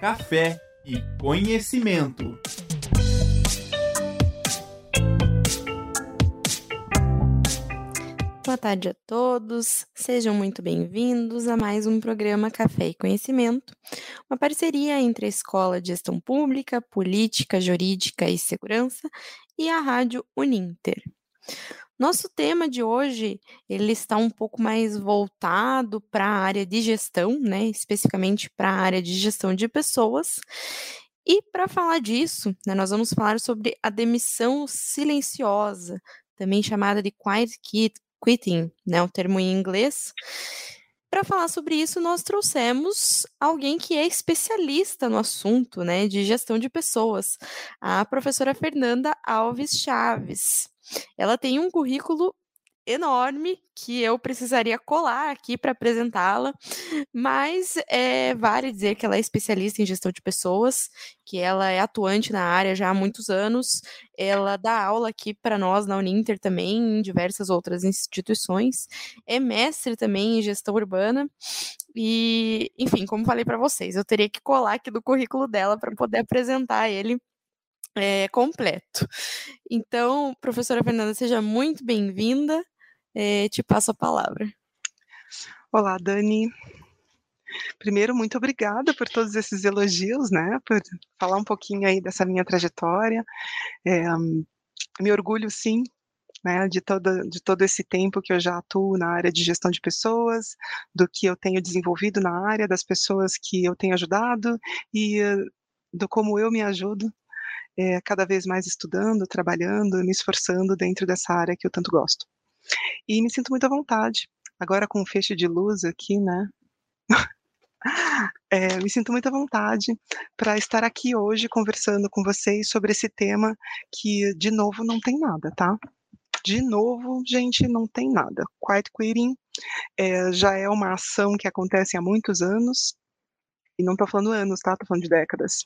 café e conhecimento. Boa tarde a todos, sejam muito bem-vindos a mais um programa Café e Conhecimento, uma parceria entre a Escola de Gestão Pública, Política, Jurídica e Segurança e a Rádio Uninter. Nosso tema de hoje, ele está um pouco mais voltado para a área de gestão, né, especificamente para a área de gestão de pessoas. E para falar disso, né, nós vamos falar sobre a demissão silenciosa, também chamada de quiet quitting, né, o termo em inglês. Para falar sobre isso, nós trouxemos alguém que é especialista no assunto, né, de gestão de pessoas, a professora Fernanda Alves Chaves. Ela tem um currículo enorme que eu precisaria colar aqui para apresentá-la, mas é, vale dizer que ela é especialista em gestão de pessoas, que ela é atuante na área já há muitos anos, ela dá aula aqui para nós na Uninter também, em diversas outras instituições, é mestre também em gestão urbana, e, enfim, como falei para vocês, eu teria que colar aqui do currículo dela para poder apresentar ele é, completo. Então, professora Fernanda, seja muito bem-vinda é, te passo a palavra. Olá, Dani. Primeiro, muito obrigada por todos esses elogios, né? Por falar um pouquinho aí dessa minha trajetória. É, me orgulho, sim, né, de, todo, de todo esse tempo que eu já atuo na área de gestão de pessoas, do que eu tenho desenvolvido na área, das pessoas que eu tenho ajudado e do como eu me ajudo é, cada vez mais estudando, trabalhando, me esforçando dentro dessa área que eu tanto gosto. E me sinto muito à vontade. Agora com o feixe de luz aqui, né? É, me sinto muito à vontade para estar aqui hoje conversando com vocês sobre esse tema que, de novo, não tem nada, tá? De novo, gente, não tem nada. Quiet quitting é, já é uma ação que acontece há muitos anos, e não estou falando anos, tá? Estou falando de décadas.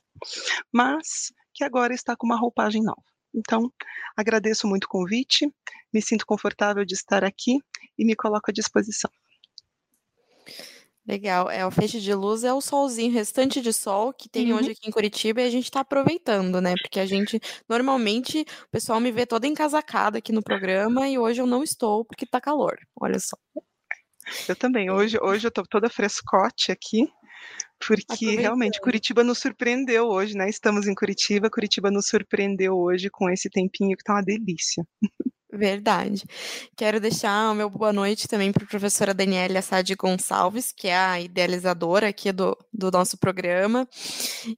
Mas que agora está com uma roupagem nova. Então, agradeço muito o convite, me sinto confortável de estar aqui e me coloco à disposição. Legal, é o feixe de luz é o solzinho restante de sol que tem uhum. hoje aqui em Curitiba e a gente está aproveitando, né? Porque a gente normalmente o pessoal me vê toda encasacada aqui no programa e hoje eu não estou porque está calor. Olha só. Eu também. Hoje, hoje eu estou toda frescote aqui porque realmente Curitiba nos surpreendeu hoje, né? Estamos em Curitiba, Curitiba nos surpreendeu hoje com esse tempinho que tá uma delícia. Verdade. Quero deixar o meu boa noite também para a professora Daniela Assad Gonçalves, que é a idealizadora aqui do, do nosso programa.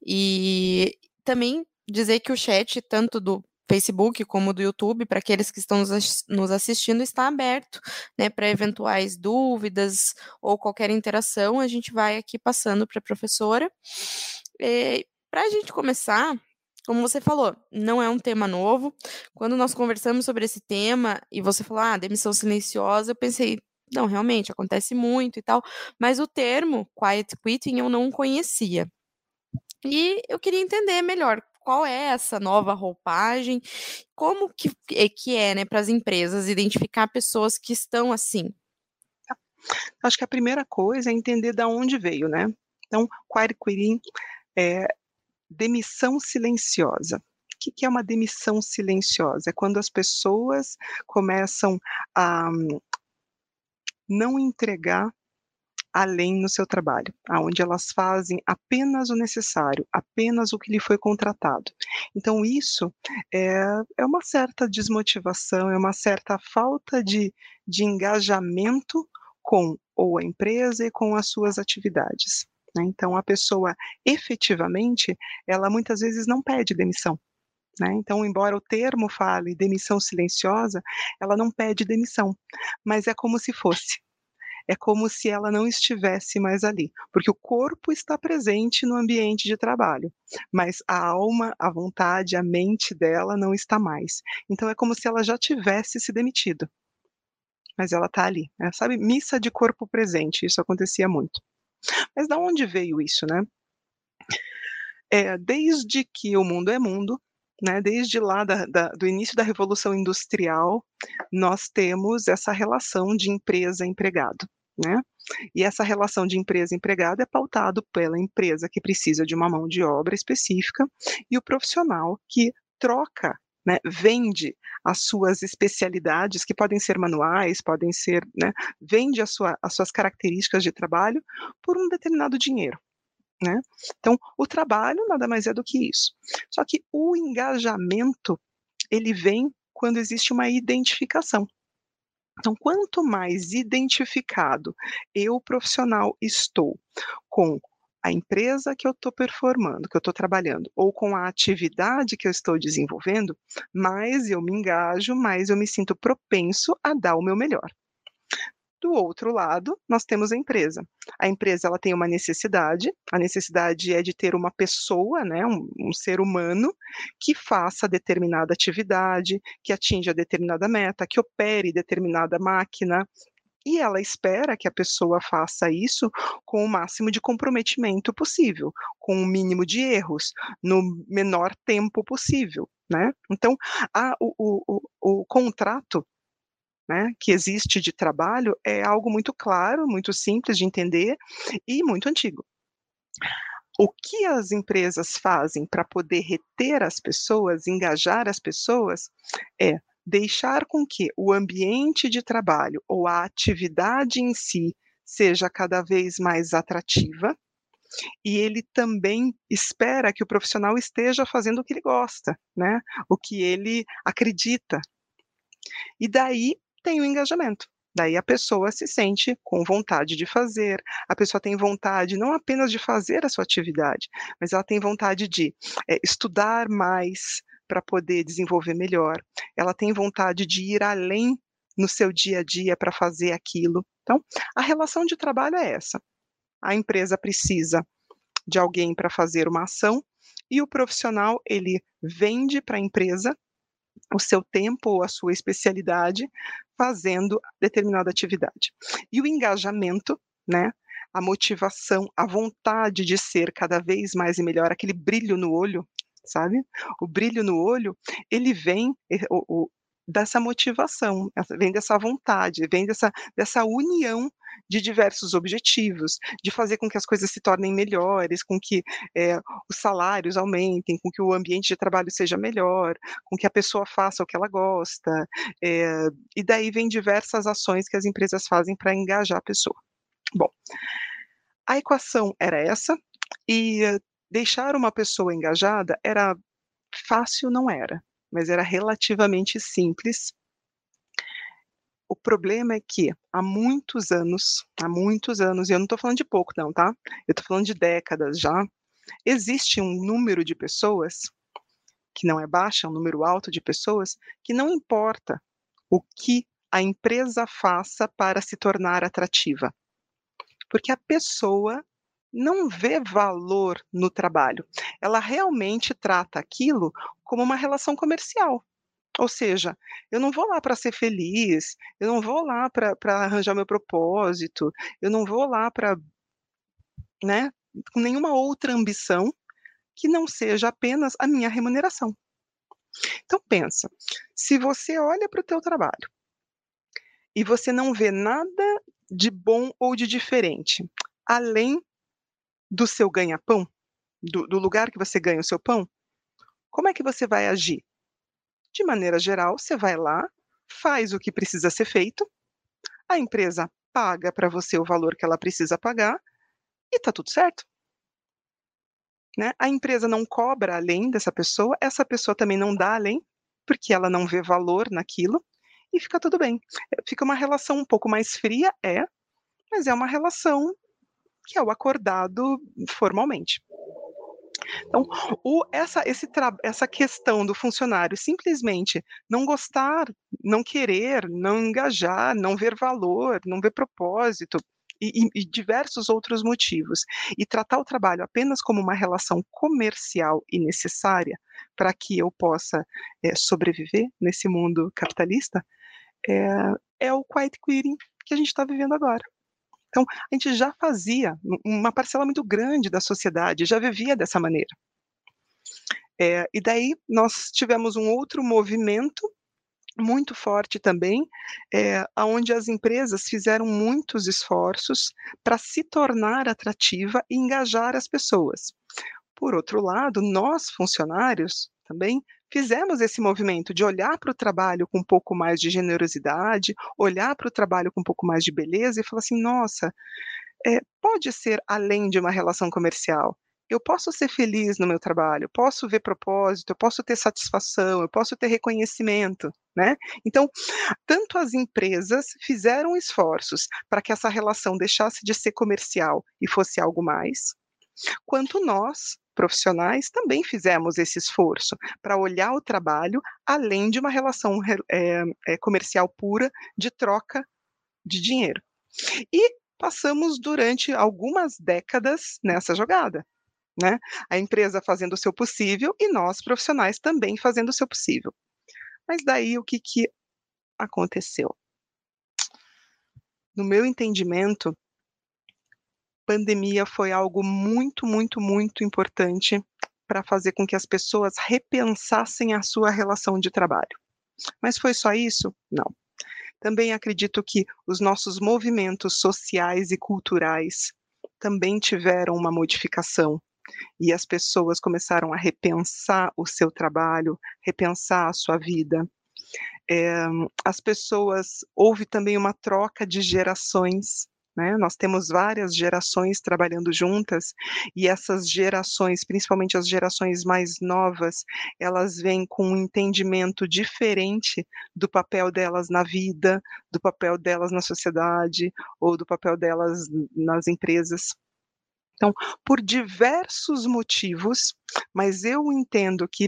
E também dizer que o chat, tanto do Facebook como do YouTube, para aqueles que estão nos assistindo, está aberto, né, para eventuais dúvidas ou qualquer interação, a gente vai aqui passando para a professora. para a gente começar, como você falou, não é um tema novo. Quando nós conversamos sobre esse tema e você falou, ah, demissão silenciosa, eu pensei, não, realmente acontece muito e tal, mas o termo quiet quitting eu não conhecia. E eu queria entender melhor qual é essa nova roupagem, como que é, que é né, para as empresas identificar pessoas que estão assim? Acho que a primeira coisa é entender de onde veio, né? Então, quitting é demissão silenciosa. O que é uma demissão silenciosa? É quando as pessoas começam a hum, não entregar além no seu trabalho, aonde elas fazem apenas o necessário, apenas o que lhe foi contratado. Então isso é, é uma certa desmotivação, é uma certa falta de, de engajamento com ou a empresa e com as suas atividades. Né? Então a pessoa efetivamente, ela muitas vezes não pede demissão. Né? Então, embora o termo fale demissão silenciosa, ela não pede demissão, mas é como se fosse é como se ela não estivesse mais ali, porque o corpo está presente no ambiente de trabalho, mas a alma, a vontade, a mente dela não está mais. Então é como se ela já tivesse se demitido. Mas ela está ali, né? sabe? Missa de corpo presente, isso acontecia muito. Mas da onde veio isso, né? É, desde que o mundo é mundo, né, desde lá da, da, do início da Revolução Industrial, nós temos essa relação de empresa-empregado. né? E essa relação de empresa-empregado é pautado pela empresa que precisa de uma mão de obra específica e o profissional que troca né, vende as suas especialidades, que podem ser manuais, podem ser, né, vende sua, as suas características de trabalho por um determinado dinheiro. Né? Então, o trabalho nada mais é do que isso. Só que o engajamento, ele vem quando existe uma identificação. Então, quanto mais identificado eu, profissional, estou com a empresa que eu estou performando, que eu estou trabalhando, ou com a atividade que eu estou desenvolvendo, mais eu me engajo, mais eu me sinto propenso a dar o meu melhor. Do outro lado, nós temos a empresa. A empresa ela tem uma necessidade, a necessidade é de ter uma pessoa, né, um, um ser humano, que faça determinada atividade, que atinja determinada meta, que opere determinada máquina, e ela espera que a pessoa faça isso com o máximo de comprometimento possível, com o mínimo de erros, no menor tempo possível. Né? Então, a, o, o, o contrato né, que existe de trabalho é algo muito claro, muito simples de entender e muito antigo. O que as empresas fazem para poder reter as pessoas, engajar as pessoas, é deixar com que o ambiente de trabalho ou a atividade em si seja cada vez mais atrativa, e ele também espera que o profissional esteja fazendo o que ele gosta, né? O que ele acredita. E daí tem o engajamento. Daí a pessoa se sente com vontade de fazer, a pessoa tem vontade não apenas de fazer a sua atividade, mas ela tem vontade de é, estudar mais para poder desenvolver melhor, ela tem vontade de ir além no seu dia a dia para fazer aquilo. Então, a relação de trabalho é essa. A empresa precisa de alguém para fazer uma ação e o profissional ele vende para a empresa o seu tempo ou a sua especialidade fazendo determinada atividade. E o engajamento, né? A motivação, a vontade de ser cada vez mais e melhor, aquele brilho no olho, sabe? O brilho no olho, ele vem, eh, o, o, dessa motivação, vem dessa vontade, vem dessa, dessa união de diversos objetivos, de fazer com que as coisas se tornem melhores, com que é, os salários aumentem, com que o ambiente de trabalho seja melhor, com que a pessoa faça o que ela gosta. É, e daí vem diversas ações que as empresas fazem para engajar a pessoa. Bom, a equação era essa, e deixar uma pessoa engajada era fácil, não era, mas era relativamente simples o problema é que há muitos anos, há muitos anos, e eu não estou falando de pouco não, tá? Eu estou falando de décadas já, existe um número de pessoas, que não é baixo, é um número alto de pessoas, que não importa o que a empresa faça para se tornar atrativa. Porque a pessoa não vê valor no trabalho. Ela realmente trata aquilo como uma relação comercial. Ou seja, eu não vou lá para ser feliz, eu não vou lá para arranjar meu propósito, eu não vou lá para, né, com nenhuma outra ambição que não seja apenas a minha remuneração. Então pensa, se você olha para o teu trabalho e você não vê nada de bom ou de diferente, além do seu ganha-pão, do, do lugar que você ganha o seu pão, como é que você vai agir? De maneira geral, você vai lá, faz o que precisa ser feito, a empresa paga para você o valor que ela precisa pagar e está tudo certo. Né? A empresa não cobra além dessa pessoa, essa pessoa também não dá além, porque ela não vê valor naquilo, e fica tudo bem. Fica uma relação um pouco mais fria, é, mas é uma relação que é o acordado formalmente. Então, o, essa, esse, essa questão do funcionário simplesmente não gostar, não querer, não engajar, não ver valor, não ver propósito, e, e, diversos outros motivos, e tratar o trabalho apenas como uma relação comercial e necessária para que eu possa é, sobreviver nesse mundo capitalista, é, é o quiet quitting que a gente está vivendo agora. Então, a gente já fazia, uma parcela muito grande da sociedade já vivia dessa maneira. É, e daí nós tivemos um outro movimento muito forte também, eh, aonde as empresas fizeram muitos esforços para se tornar atrativa e engajar as pessoas. Por outro lado, nós funcionários também fizemos esse movimento de olhar para o trabalho com um pouco mais de generosidade, olhar para o trabalho com um pouco mais de beleza e falar assim: "Nossa, eh, pode ser além de uma relação comercial. Eu posso ser feliz no meu trabalho, posso ver propósito, eu posso ter satisfação, eu posso ter reconhecimento", né. Então, tanto as empresas fizeram esforços para que essa relação deixasse de ser comercial e fosse algo mais, quanto nós, profissionais, também fizemos esse esforço para olhar o trabalho além de uma relação re eh, comercial pura de troca de dinheiro. E passamos durante algumas décadas nessa jogada, né, a empresa fazendo o seu possível e nós profissionais também fazendo o seu possível. Mas daí o que que aconteceu? No meu entendimento pandemia foi algo muito, muito, muito importante para fazer com que as pessoas repensassem a sua relação de trabalho. Mas foi só isso? Não. Também acredito que os nossos movimentos sociais e culturais também tiveram uma modificação, e as pessoas começaram a repensar o seu trabalho, repensar a sua vida. Eh, as pessoas houve também uma troca de gerações, né, nós temos várias gerações trabalhando juntas, e essas gerações, principalmente as gerações mais novas, elas vêm com um entendimento diferente do papel delas na vida, do papel delas na sociedade, ou do papel delas nas empresas. Então, por diversos motivos, mas eu entendo que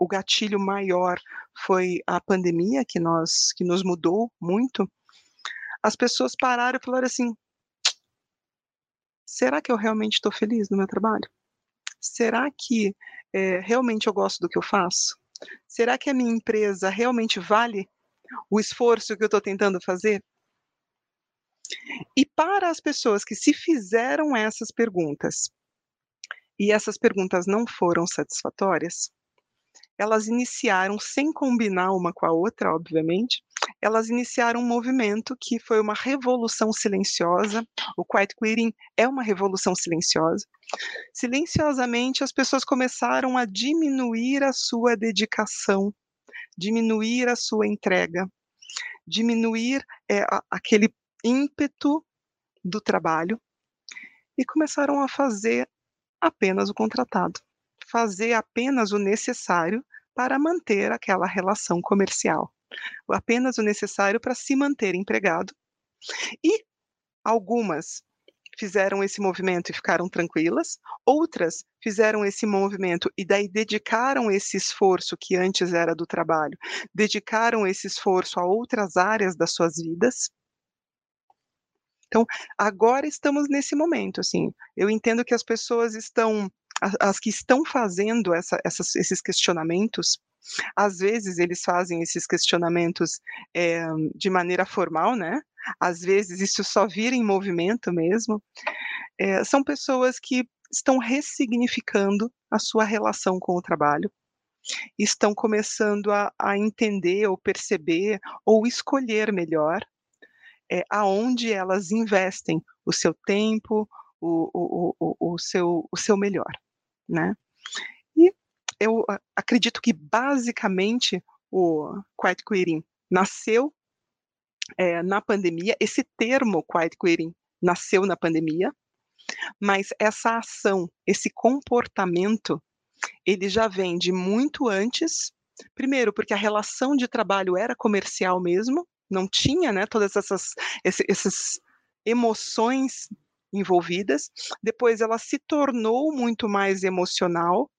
o gatilho maior foi a pandemia que nós que nos mudou muito, as pessoas pararam e falaram assim: "Será que eu realmente estou feliz no meu trabalho? Será que, eh, realmente eu gosto do que eu faço? Será que a minha empresa realmente vale o esforço que eu estou tentando fazer?" E para as pessoas que se fizeram essas perguntas, e essas perguntas não foram satisfatórias, elas iniciaram, sem combinar uma com a outra, obviamente, elas iniciaram um movimento que foi uma revolução silenciosa, o quiet quitting é uma revolução silenciosa. Silenciosamente, as pessoas começaram a diminuir a sua dedicação, diminuir a sua entrega, diminuir, a aquele ímpeto do trabalho, e começaram a fazer apenas o contratado, fazer apenas o necessário para manter aquela relação comercial, apenas o necessário para se manter empregado. E algumas fizeram esse movimento e ficaram tranquilas, outras fizeram esse movimento e daí dedicaram esse esforço que antes era do trabalho, dedicaram esse esforço a outras áreas das suas vidas. Então, agora estamos nesse momento, assim, eu entendo que as pessoas estão as que estão fazendo essa essas esses questionamentos, às vezes eles fazem esses questionamentos, eh, de maneira formal, né, às vezes isso só vira em movimento mesmo, eh, são pessoas que estão ressignificando a sua relação com o trabalho, estão começando a a entender ou perceber ou escolher melhor, eh, aonde elas investem o seu tempo, o o o o seu o seu melhor, né. Eu acredito que basicamente o quiet quitting nasceu, eh, na pandemia, esse termo quiet quitting nasceu na pandemia, mas essa ação, esse comportamento, ele já vem de muito antes, primeiro porque a relação de trabalho era comercial mesmo, não tinha, né, todas essas esses emoções envolvidas, depois ela se tornou muito mais emocional,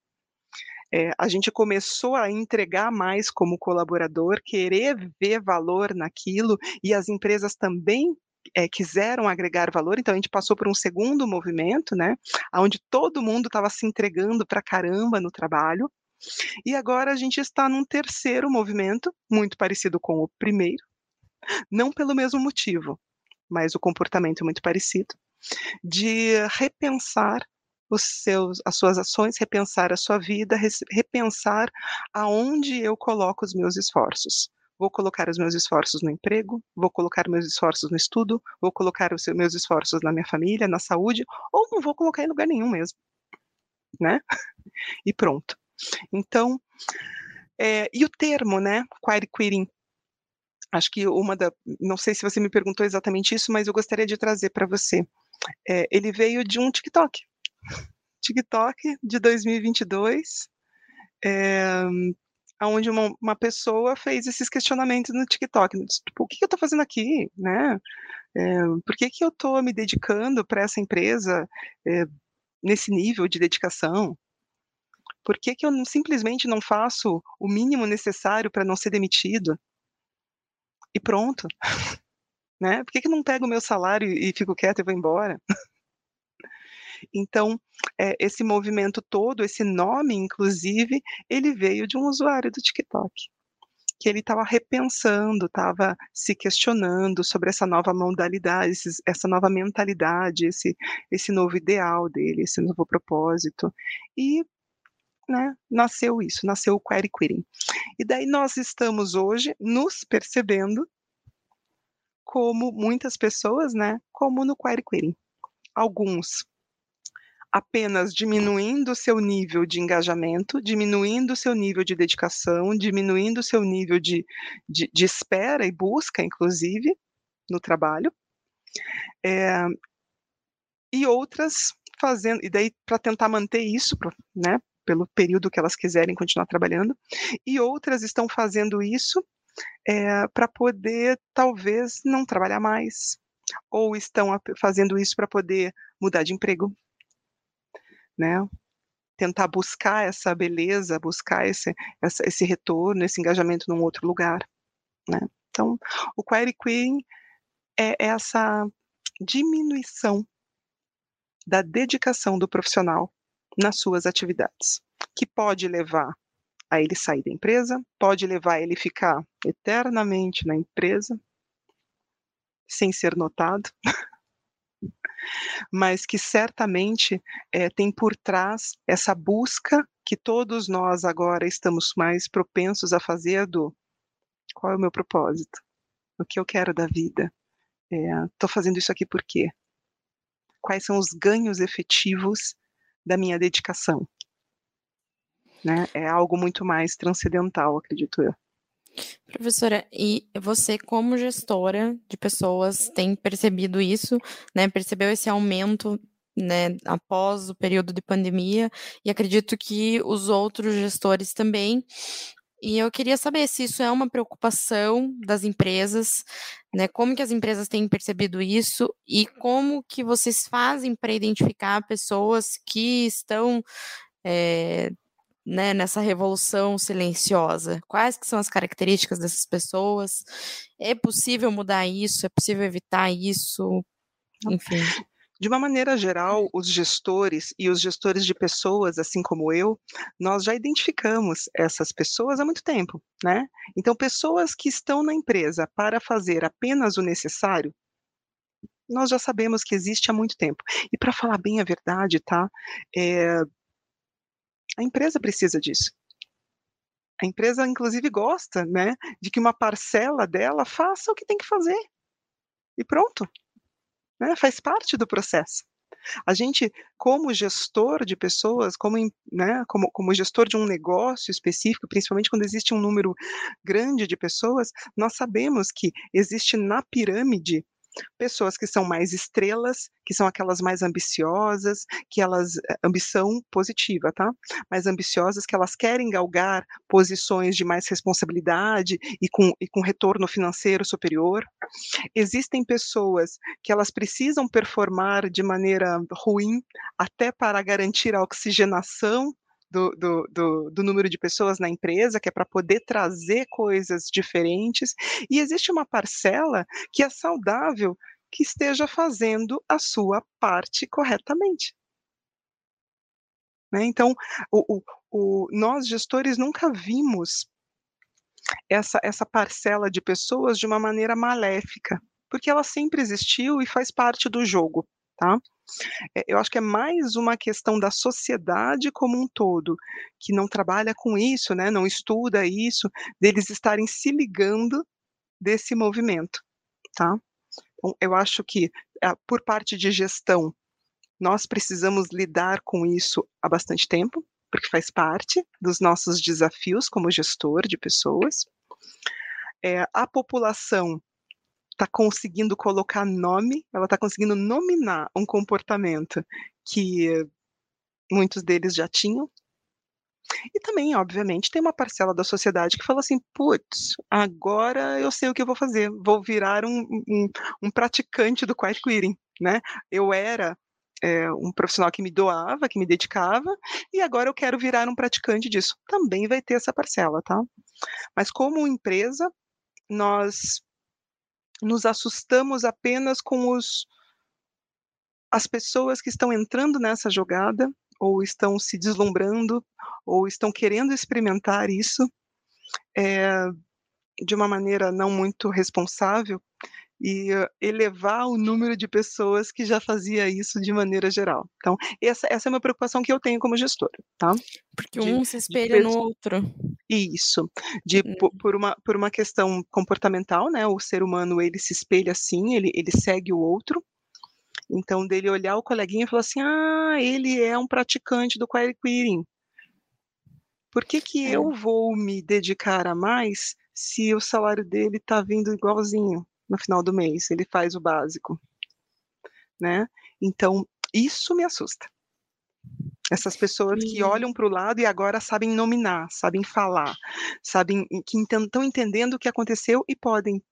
eh, a gente começou a entregar mais como colaborador, querer ver valor naquilo, e as empresas também, eh, quiseram agregar valor, então a gente passou por um segundo movimento, né, aonde todo mundo estava se entregando pra caramba no trabalho, e agora a gente está num terceiro movimento, muito parecido com o primeiro, não pelo mesmo motivo, mas o comportamento é muito parecido, de repensar os seus as suas ações, repensar a sua vida, repensar aonde eu coloco os meus esforços, Vou colocar os meus esforços no emprego, vou colocar meus esforços no estudo, vou colocar os meus esforços na minha família, na saúde, ou não vou colocar em lugar nenhum mesmo, né? E pronto. Então, é, e o termo, né, query querying, acho que uma da, não sei se você me perguntou exatamente isso, mas eu gostaria de trazer para você. É, ele veio de um TikTok. TikTok de 2022, é, onde uma, uma, pessoa fez esses questionamentos no TikTok, tipo, o que, eu estou fazendo aqui, né? É, por que, que eu estou me dedicando para essa empresa é, nesse nível de dedicação? Por que, que eu não, simplesmente não faço o mínimo necessário para não ser demitido? E pronto. né? Por que, que não pego o meu salário e fico quieto e vou embora? Então, é, esse movimento todo, esse nome, inclusive, ele veio de um usuário do TikTok que ele estava repensando, estava se questionando sobre essa nova modalidade, essa nova mentalidade, esse, esse novo ideal dele, esse novo propósito. E né, nasceu isso, nasceu o query querying. E daí nós estamos hoje nos percebendo como muitas pessoas, né, como no query querying. Alguns apenas diminuindo o seu nível de engajamento, diminuindo o seu nível de dedicação, diminuindo o seu nível de, de, de espera e busca, inclusive, no trabalho. É, e outras fazendo, e daí para tentar manter isso, né, pelo período que elas quiserem continuar trabalhando, e outras estão fazendo isso é, para poder talvez não trabalhar mais, ou estão fazendo isso para poder mudar de emprego, né? Tentar buscar essa beleza, buscar esse, essa, esse retorno, esse engajamento num outro lugar, né? Então, o query queen é essa diminuição da dedicação do profissional nas suas atividades, que pode levar a ele sair da empresa, pode levar a ele ficar eternamente na empresa, sem ser notado, mas que certamente é, tem por trás essa busca que todos nós agora estamos mais propensos a fazer do qual é o meu propósito, o que eu quero da vida, estou é, fazendo isso aqui por quê? Quais são os ganhos efetivos da minha dedicação? Né? É algo muito mais transcendental, acredito eu. Professora, e você, como gestora de pessoas, tem percebido isso, né? Percebeu esse aumento, né, após o período de pandemia, e acredito que os outros gestores também. E eu queria saber se isso é uma preocupação das empresas, né? Como que as empresas têm percebido isso e como que vocês fazem para identificar pessoas que estão é, né, nessa revolução silenciosa? Quais que são as características dessas pessoas? É possível mudar isso? É possível evitar isso? Enfim. De uma maneira geral, os gestores e os gestores de pessoas, assim como eu, nós já identificamos essas pessoas há muito tempo, né? Então, pessoas que estão na empresa para fazer apenas o necessário, nós já sabemos que existe há muito tempo. E para falar bem a verdade, tá? É, a empresa precisa disso. A empresa, inclusive, gosta, né, de que uma parcela dela faça o que tem que fazer. E pronto. Né, faz parte do processo. A gente, como gestor de pessoas, como, né, como, como gestor de um negócio específico, principalmente quando existe um número grande de pessoas, nós sabemos que existe na pirâmide pessoas que são mais estrelas, que são aquelas mais ambiciosas, que elas eh, ambição positiva, tá? Mais ambiciosas, que elas querem galgar posições de mais responsabilidade e com, e com retorno financeiro superior. Existem pessoas que elas precisam performar de maneira ruim até para garantir a oxigenação do, do, do, do, número de pessoas na empresa, que é para poder trazer coisas diferentes, e existe uma parcela que é saudável que esteja fazendo a sua parte corretamente. Né? Então, o, o, o, nós gestores nunca vimos essa, essa parcela de pessoas de uma maneira maléfica, porque ela sempre existiu e faz parte do jogo. Tá? É, eu acho que é mais uma questão da sociedade como um todo, que não trabalha com isso, né, não estuda isso, deles estarem se ligando desse movimento, tá. Então, eu acho que, ah, por parte de gestão, nós precisamos lidar com isso há bastante tempo, porque faz parte dos nossos desafios como gestor de pessoas. É, a população está conseguindo colocar nome, ela está conseguindo nominar um comportamento que muitos deles já tinham. E também, obviamente, tem uma parcela da sociedade que fala assim: putz, agora eu sei o que eu vou fazer, vou virar um, um, um praticante do quiet quitting, né? Eu era é, um profissional que me doava, que me dedicava, e agora eu quero virar um praticante disso. Também vai ter essa parcela, tá? Mas como empresa, nós nos assustamos apenas com os as pessoas que estão entrando nessa jogada, ou estão se deslumbrando, ou estão querendo experimentar isso, é, de uma maneira não muito responsável, e elevar o número de pessoas que já fazia isso de maneira geral. Então, essa, essa é uma preocupação que eu tenho como gestora, tá? Porque de, um se espelha no outro. Isso, de, hum. por, por, uma, por uma questão comportamental, né, o ser humano, ele se espelha assim, ele, ele segue o outro, então, dele olhar o coleguinha e falar assim, ah, ele é um praticante do query querying. Por que que é. eu vou me dedicar a mais se o salário dele está vindo igualzinho? No final do mês, ele faz o básico, né? Então, isso me assusta. Essas pessoas que olham para o lado e agora sabem nominar, sabem falar, sabem que estão entendendo o que aconteceu e podem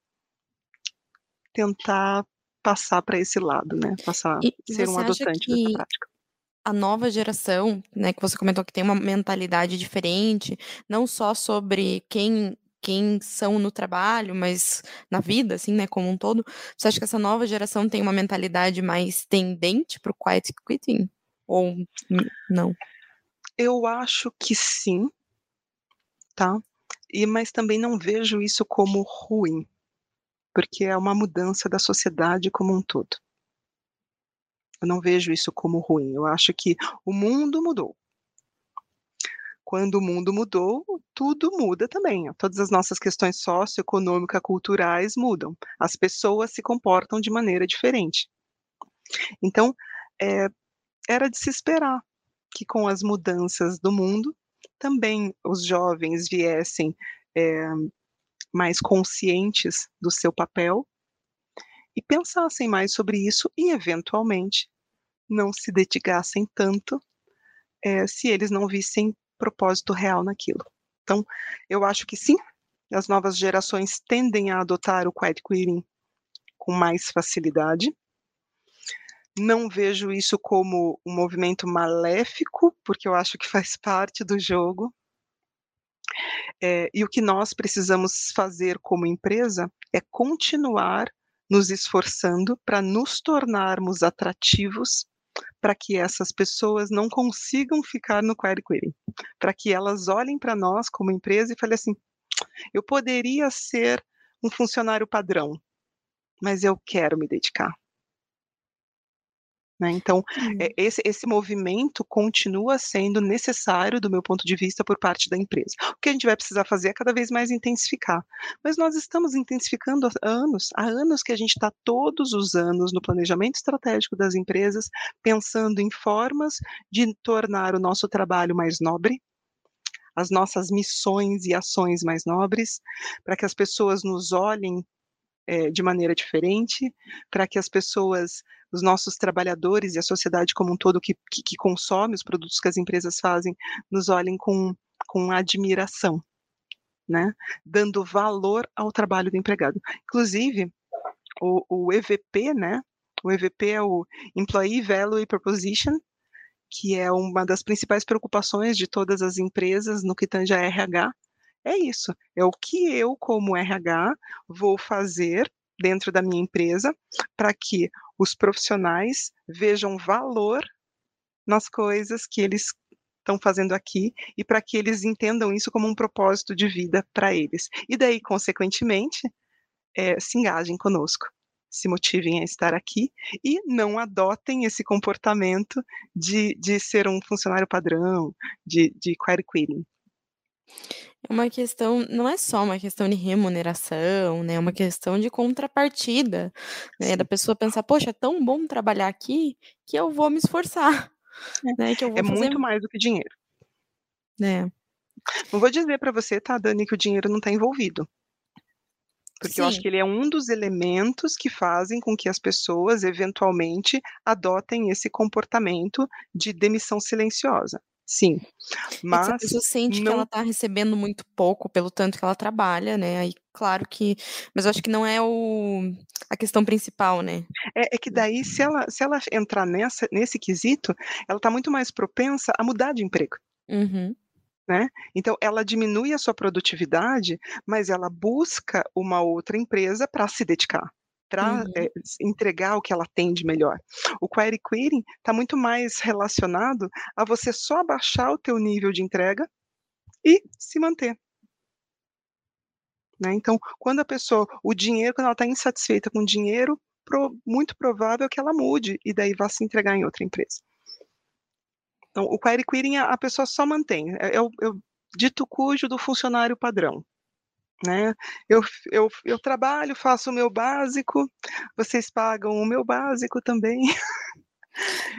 tentar passar para esse lado, né? Passar e ser um adotante dessa prática a nova geração, né, que você comentou que tem uma mentalidade diferente, não só sobre quem quem são no trabalho, mas na vida, assim, né, como um todo. Você acha que essa nova geração tem uma mentalidade mais tendente para o quiet quitting? Ou não? Eu acho que sim, tá? E, mas também não vejo isso como ruim, porque é uma mudança da sociedade como um todo. Eu não vejo isso como ruim. Eu acho que o mundo mudou quando o mundo mudou, tudo muda também. Todas as nossas questões socioeconômicas, culturais mudam. As pessoas se comportam de maneira diferente. Então, é, era de se esperar que com as mudanças do mundo, também os jovens viessem é, mais conscientes do seu papel e pensassem mais sobre isso e, eventualmente, não se dedicassem tanto é, se eles não vissem propósito real naquilo. Então, eu acho que sim, as novas gerações tendem a adotar o quiet quitting com mais facilidade. Não vejo isso como um movimento maléfico, porque eu acho que faz parte do jogo. É, e o que nós precisamos fazer como empresa é continuar nos esforçando para nos tornarmos atrativos para que essas pessoas não consigam ficar no query query, para que elas olhem para nós como empresa e falem assim: eu poderia ser um funcionário padrão, mas eu quero me dedicar. Né? Então, uhum. é, esse, esse movimento continua sendo necessário, do meu ponto de vista, por parte da empresa. O que a gente vai precisar fazer é cada vez mais intensificar. Mas nós estamos intensificando há anos, há anos que a gente está todos os anos no planejamento estratégico das empresas, pensando em formas de tornar o nosso trabalho mais nobre, as nossas missões e ações mais nobres, para que as pessoas nos olhem é, de maneira diferente, para que as pessoas, os nossos trabalhadores e a sociedade como um todo que, que, que consome os produtos que as empresas fazem, nos olhem com, com admiração, né? dando valor ao trabalho do empregado. Inclusive, o, o EVP, né? O EVP é o Employee Value Proposition, que é uma das principais preocupações de todas as empresas no que tange a RH, é isso. É o que eu, como RH, vou fazer dentro da minha empresa para que os profissionais vejam valor nas coisas que eles estão fazendo aqui e para que eles entendam isso como um propósito de vida para eles. E daí, consequentemente, é, se engajem conosco. se motivem a estar aqui e não adotem esse comportamento de, de ser um funcionário padrão, de, de query quitting. É uma questão, não é só uma questão de remuneração, né? É uma questão de contrapartida, né? Da pessoa pensar, poxa, é tão bom trabalhar aqui que eu vou me esforçar, é, né? é fazer... muito mais do que dinheiro. É. Não vou dizer para você, tá, Dani, que o dinheiro não está envolvido. Porque Sim. eu acho que ele é um dos elementos que fazem com que as pessoas, eventualmente, adotem esse comportamento de demissão silenciosa. Sim, mas a pessoa sente não... que ela está recebendo muito pouco pelo tanto que ela trabalha, né? Aí, claro que, mas eu acho que não é o a questão principal, né? É, é que daí, se ela, se ela entrar nessa, nesse quesito, ela está muito mais propensa a mudar de emprego. Uhum. Né? Então, ela diminui a sua produtividade, mas ela busca uma outra empresa para se dedicar, uhum. é, entregar o que ela tem de melhor. O query querying está muito mais relacionado a você só abaixar o teu nível de entrega e se manter. Né? Então, quando a pessoa, o dinheiro, quando ela está insatisfeita com o dinheiro, pro, muito provável que ela mude e daí vá se entregar em outra empresa. Então, o query querying a pessoa só mantém, é, é, o, é o dito cujo do funcionário padrão. Né? Eu, eu, eu trabalho, faço o meu básico, vocês pagam o meu básico também.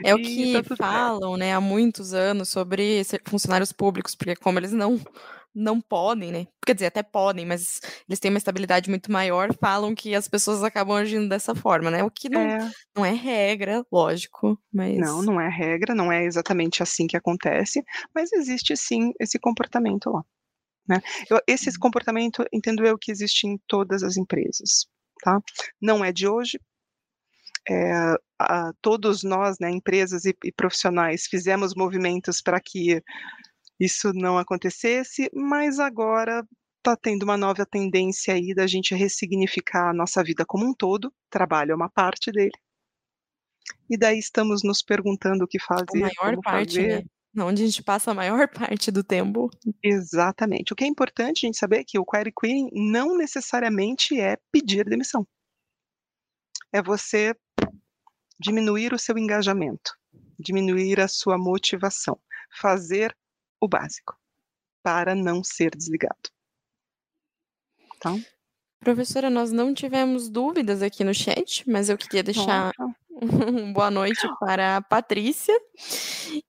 É o que tá falam, né, há muitos anos sobre funcionários públicos, porque como eles não não podem, né? Quer dizer, até podem, mas eles têm uma estabilidade muito maior, falam que as pessoas acabam agindo dessa forma, né? O que não é, não é regra, lógico, mas. Não, não é regra, não é exatamente assim que acontece, mas existe sim esse comportamento lá. Né? Eu, esse uhum. comportamento, entendo eu, que existe em todas as empresas. Tá? Não é de hoje, é, a, todos nós, né, empresas e, e, profissionais, fizemos movimentos para que isso não acontecesse, mas agora está tendo uma nova tendência aí da gente ressignificar a nossa vida como um todo, trabalho é uma parte dele. E daí estamos nos perguntando o que fazer, a maior parte, fazer. né? Onde a gente passa a maior parte do tempo. Exatamente. O que é importante a gente saber é que o query querying não necessariamente é pedir demissão. É você diminuir o seu engajamento, diminuir a sua motivação, fazer o básico para não ser desligado. Então, Professora, nós não tivemos dúvidas aqui no chat, mas eu queria deixar boa noite para a Patrícia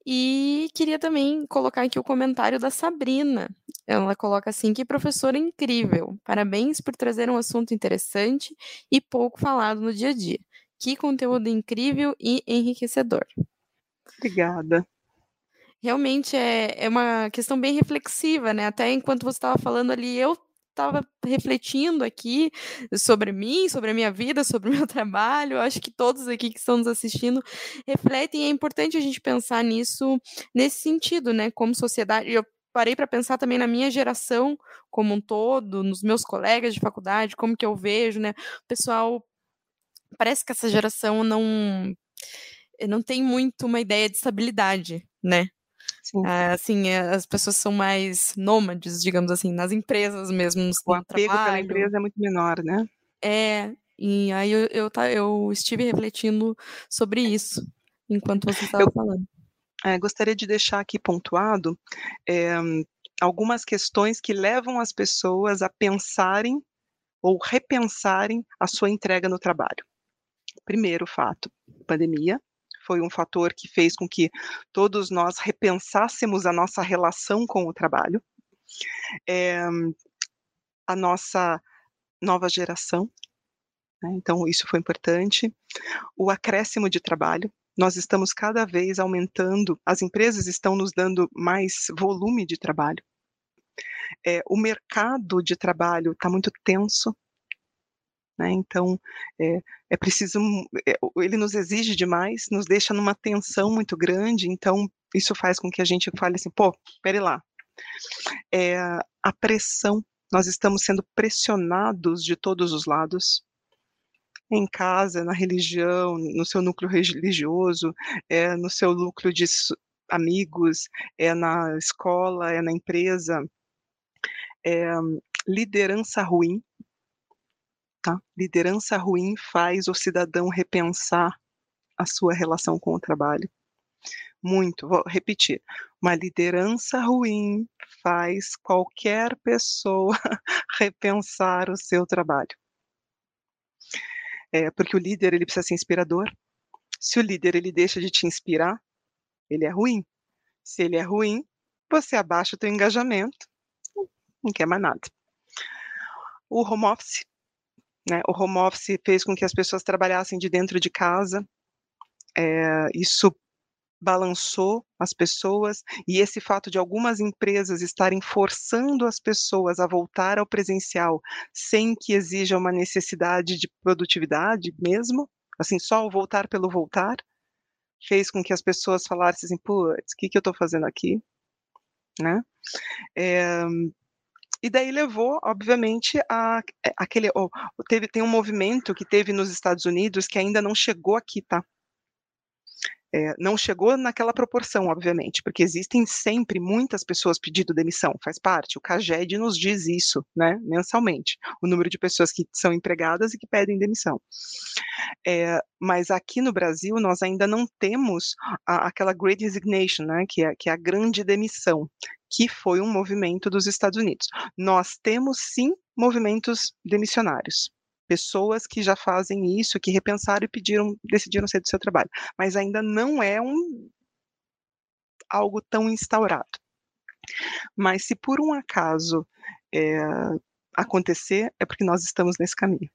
e queria também colocar aqui o comentário da Sabrina. Ela coloca assim: que professora incrível! Parabéns por trazer um assunto interessante e pouco falado no dia a dia. Que conteúdo incrível e enriquecedor. Obrigada realmente é, é uma questão bem reflexiva, né? Até enquanto você estava falando ali, eu estava refletindo aqui sobre mim, sobre a minha vida, sobre o meu trabalho. Acho que todos aqui que estão nos assistindo refletem. É importante a gente pensar nisso nesse sentido, né? Como sociedade. Eu parei para pensar também na minha geração como um todo, nos meus colegas de faculdade, como que eu vejo, né? O pessoal parece que essa geração não não tem muito uma ideia de estabilidade, né? Uh, assim, eh, as pessoas são mais nômades, digamos assim, nas empresas mesmo. O apego trabalho. pela empresa é muito menor, né? É, e aí eu, eu, eu estive refletindo sobre isso enquanto você estava falando. É, gostaria de deixar aqui pontuado é, algumas questões que levam as pessoas a pensarem ou repensarem a sua entrega no trabalho. Primeiro fato, pandemia, foi um fator que fez com que todos nós repensássemos a nossa relação com o trabalho. É, a nossa nova geração, né, então isso foi importante. O acréscimo de trabalho, nós estamos cada vez aumentando, as empresas estão nos dando mais volume de trabalho. É, o mercado de trabalho está muito tenso, né? Então, é, é preciso, é, ele nos exige demais, nos deixa numa tensão muito grande, então isso faz com que a gente fale assim, pô, pere lá. É, a pressão, nós estamos sendo pressionados de todos os lados, em casa, na religião, no seu núcleo religioso, é, no seu núcleo de amigos, é na escola, é na empresa, é, liderança ruim, Tá? Liderança ruim faz o cidadão repensar a sua relação com o trabalho. Muito, vou repetir. Uma liderança ruim faz qualquer pessoa repensar o seu trabalho. É, porque o líder ele precisa ser inspirador. Se o líder ele deixa de te inspirar, ele é ruim. Se ele é ruim, você abaixa o teu engajamento, não quer mais nada. O home office, né? O home office fez com que as pessoas trabalhassem de dentro de casa. É, isso balançou as pessoas e esse fato de algumas empresas estarem forçando as pessoas a voltar ao presencial sem que exija uma necessidade de produtividade mesmo, assim, só o voltar pelo voltar, fez com que as pessoas falassem assim, putz, o que, que eu estou fazendo aqui? Né? É, e daí levou, obviamente, a, aquele, oh, teve, tem um movimento que teve nos Estados Unidos que ainda não chegou aqui, tá? É, não chegou naquela proporção, obviamente, porque existem sempre muitas pessoas pedindo demissão, faz parte. O CAGED nos diz isso, né, mensalmente, o número de pessoas que são empregadas e que pedem demissão. É, mas aqui no Brasil nós ainda não temos a, aquela Great Resignation, né, que é, que é a grande demissão, que foi um movimento dos Estados Unidos. Nós temos sim movimentos demissionários, pessoas que já fazem isso, que repensaram e pediram, decidiram sair do seu trabalho, mas ainda não é um algo tão instaurado. Mas se por um acaso é, acontecer, é porque nós estamos nesse caminho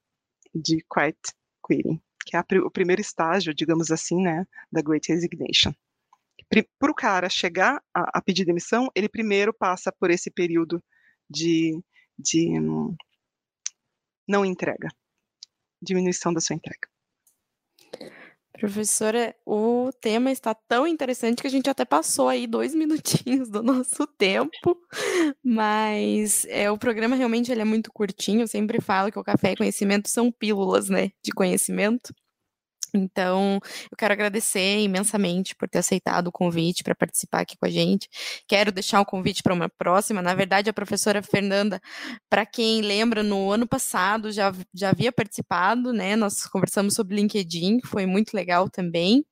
de quiet quitting, que é a, o primeiro estágio, digamos assim, né, da Great Resignation. Para o cara chegar a, a pedir demissão, ele primeiro passa por esse período de, de não entrega diminuição da sua entrega. Professora, o tema está tão interessante que a gente até passou aí dois minutinhos do nosso tempo, mas é, o programa realmente ele é muito curtinho. Eu sempre falo que o Café e Conhecimento são pílulas, né, de conhecimento. Então, eu quero agradecer imensamente por ter aceitado o convite para participar aqui com a gente. Quero deixar o convite para uma próxima. Na verdade, a professora Fernanda, para quem lembra, no ano passado já, já havia participado, né? Nós conversamos sobre LinkedIn, foi muito legal também.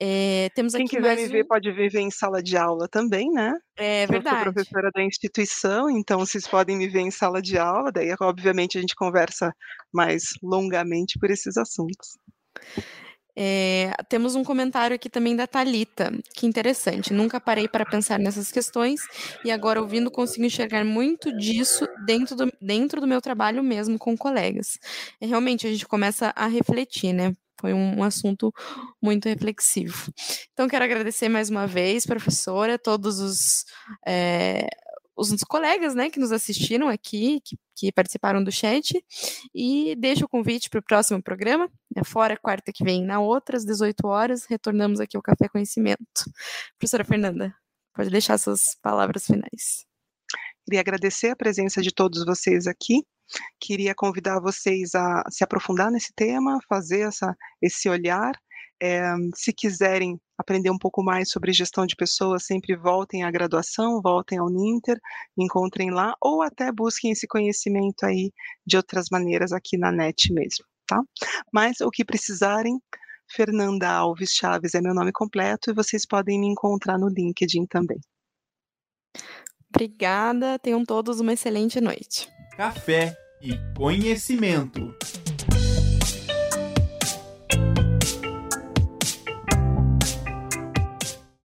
É, temos Quem quiser me um... ver pode ver em sala de aula também, né? É verdade. Eu sou professora da instituição, então vocês podem me ver em sala de aula, daí obviamente a gente conversa mais longamente por esses assuntos. É, temos um comentário aqui também da Talita, que interessante. Nunca parei para pensar nessas questões e agora ouvindo consigo enxergar muito disso dentro do, dentro do meu trabalho mesmo com colegas. É, realmente a gente começa a refletir, né? Foi um, um assunto muito reflexivo. Então quero agradecer mais uma vez, professora, todos os é, os colegas né, que nos assistiram aqui, que, que participaram do chat, e deixo o convite para o próximo programa, né, fora quarta que vem, na outra, às 18 horas, retornamos aqui ao Café Conhecimento. Professora Fernanda, pode deixar suas palavras finais. Queria agradecer a presença de todos vocês aqui. Queria convidar vocês a se aprofundar nesse tema, fazer essa, esse olhar. É, se quiserem aprender um pouco mais sobre gestão de pessoas, sempre voltem à graduação, voltem ao Ninter, encontrem lá, ou até busquem esse conhecimento aí de outras maneiras aqui na net mesmo, tá? Mas o que precisarem, Fernanda Alves Chaves é meu nome completo e vocês podem me encontrar no LinkedIn também. Obrigada, tenham todos uma excelente noite. Café e conhecimento.